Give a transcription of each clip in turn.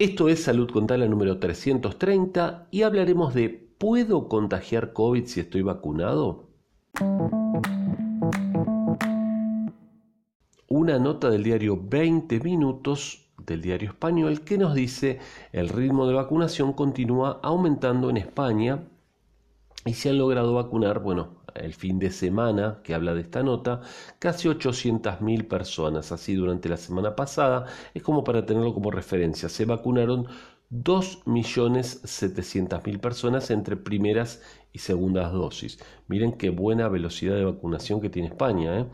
Esto es Salud Contala número 330 y hablaremos de ¿puedo contagiar COVID si estoy vacunado? Una nota del diario 20 minutos del diario español que nos dice el ritmo de vacunación continúa aumentando en España y se han logrado vacunar, bueno, el fin de semana que habla de esta nota, casi 800.000 personas. Así durante la semana pasada, es como para tenerlo como referencia, se vacunaron 2.700.000 personas entre primeras y segundas dosis. Miren qué buena velocidad de vacunación que tiene España. ¿eh?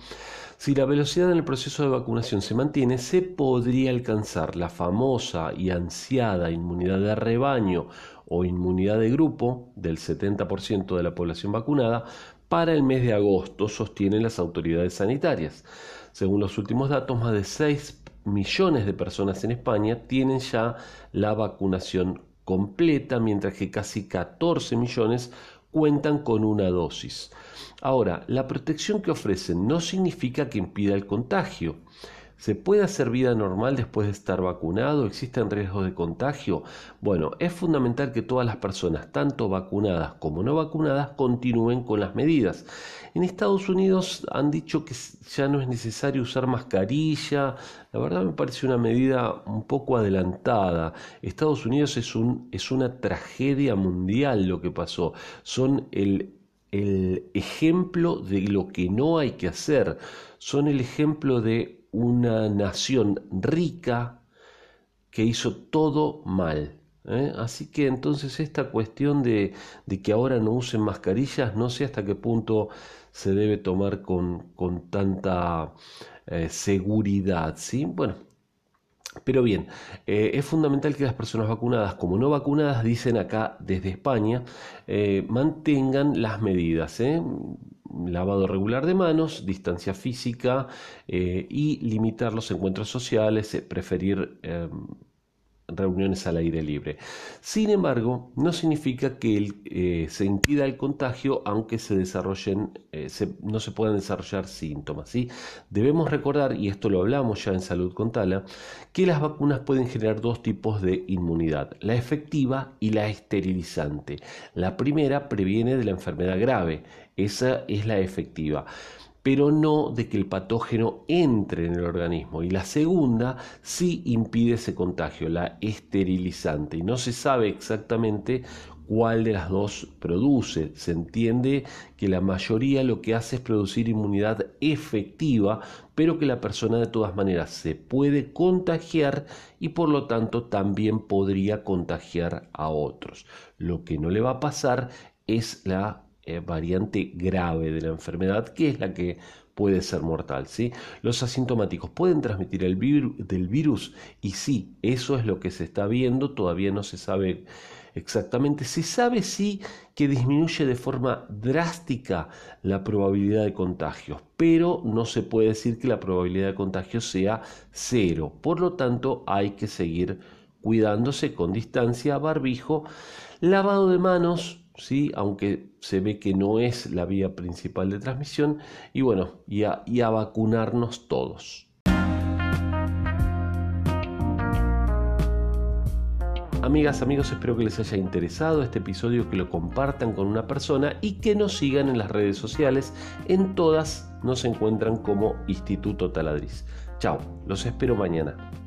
Si la velocidad en el proceso de vacunación se mantiene, se podría alcanzar la famosa y ansiada inmunidad de rebaño o inmunidad de grupo del 70% de la población vacunada para el mes de agosto, sostienen las autoridades sanitarias. Según los últimos datos, más de 6 millones de personas en España tienen ya la vacunación completa, mientras que casi 14 millones cuentan con una dosis. Ahora, la protección que ofrecen no significa que impida el contagio. ¿Se puede hacer vida normal después de estar vacunado? ¿Existen riesgos de contagio? Bueno, es fundamental que todas las personas, tanto vacunadas como no vacunadas, continúen con las medidas. En Estados Unidos han dicho que ya no es necesario usar mascarilla. La verdad me parece una medida un poco adelantada. Estados Unidos es, un, es una tragedia mundial lo que pasó. Son el el ejemplo de lo que no hay que hacer, son el ejemplo de una nación rica que hizo todo mal. ¿eh? Así que entonces esta cuestión de, que ahora no usen mascarillas, no sé hasta qué punto se debe tomar con, con tanta eh, seguridad. ¿sí? Bueno, pero bien, eh, es fundamental que las personas vacunadas como no vacunadas, dicen acá desde España, mantengan las medidas lavado regular de manos, distancia física eh, y limitar los encuentros sociales, eh, preferir em, reuniones al aire libre. Sin embargo, no significa que eh, se impida el contagio aunque se desarrollen, no se puedan desarrollar síntomas. ¿sí? Debemos recordar, y esto lo hablamos ya en Salud con Tala, que las vacunas pueden generar dos tipos de inmunidad, la efectiva y la esterilizante. La primera previene de la enfermedad grave, esa es la efectiva pero no de que el patógeno entre en el organismo. Y la segunda sí impide ese contagio, la esterilizante. Y no se sabe exactamente cuál de las dos produce. Se entiende que la mayoría lo que hace es producir inmunidad efectiva, pero que la persona de todas maneras se puede contagiar y por lo tanto también podría contagiar a otros. Lo que no le va a pasar es la eh, variante grave de la enfermedad, que es la que puede ser mortal. ¿sí? Los asintomáticos pueden transmitir el del virus y sí, eso es lo que se está viendo, todavía no se sabe exactamente. Se sabe sí que disminuye de forma drástica la probabilidad de contagios, pero no se puede decir que la probabilidad de contagio sea cero. Por lo tanto, hay que seguir cuidándose con distancia, barbijo, lavado de manos, ¿sí? aunque se ve que no es la vía principal de transmisión, y bueno, y a, y a vacunarnos todos. Amigas, amigos, espero que les haya interesado este episodio, que lo compartan con una persona y que nos sigan en las redes sociales. En todas nos encuentran como Instituto Taladriz. Chao, los espero mañana.